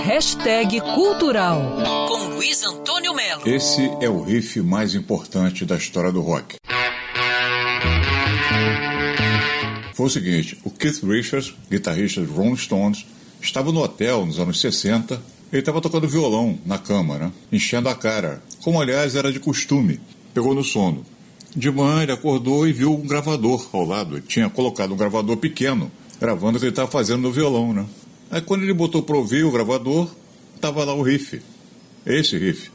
Hashtag Cultural com Luiz Antônio Melo. Esse é o riff mais importante da história do rock. Foi o seguinte, o Keith Richards, guitarrista dos Rolling Stones, estava no hotel nos anos 60. Ele estava tocando violão na cama, né? enchendo a cara, como aliás era de costume. Pegou no sono. De manhã ele acordou e viu um gravador ao lado. Ele tinha colocado um gravador pequeno, gravando o que ele estava fazendo no violão, né? Aí quando ele botou para ouvir o gravador, estava lá o riff. Esse riff.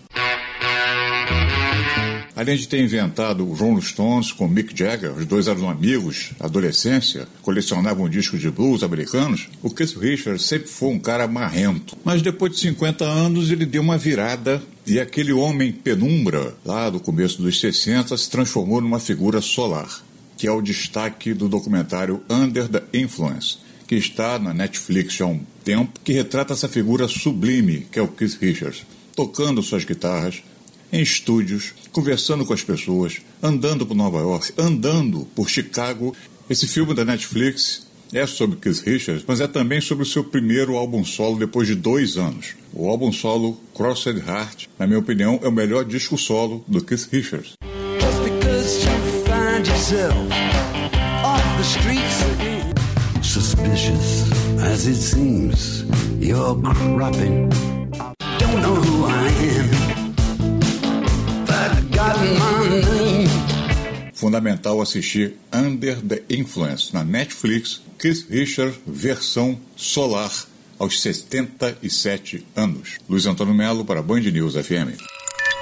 Além de ter inventado o Rolling Stones com Mick Jagger, os dois eram amigos, adolescência, colecionavam discos de blues americanos, o Keith Richards sempre foi um cara marrento. Mas depois de 50 anos ele deu uma virada e aquele homem penumbra, lá do começo dos 60, se transformou numa figura solar, que é o destaque do documentário Under the Influence que está na Netflix há um tempo, que retrata essa figura sublime que é o Keith Richards, tocando suas guitarras em estúdios, conversando com as pessoas, andando por Nova York, andando por Chicago. Esse filme da Netflix é sobre Keith Richards, mas é também sobre o seu primeiro álbum solo depois de dois anos. O álbum solo Crossed Heart, na minha opinião, é o melhor disco solo do Keith Richards. Suspicious as it seems. You're cropping. Don't know who I am, but got my name. Fundamental assistir Under the Influence na Netflix, Keith Richard versão solar aos 77 anos. Luiz Antônio Melo para Band News FM.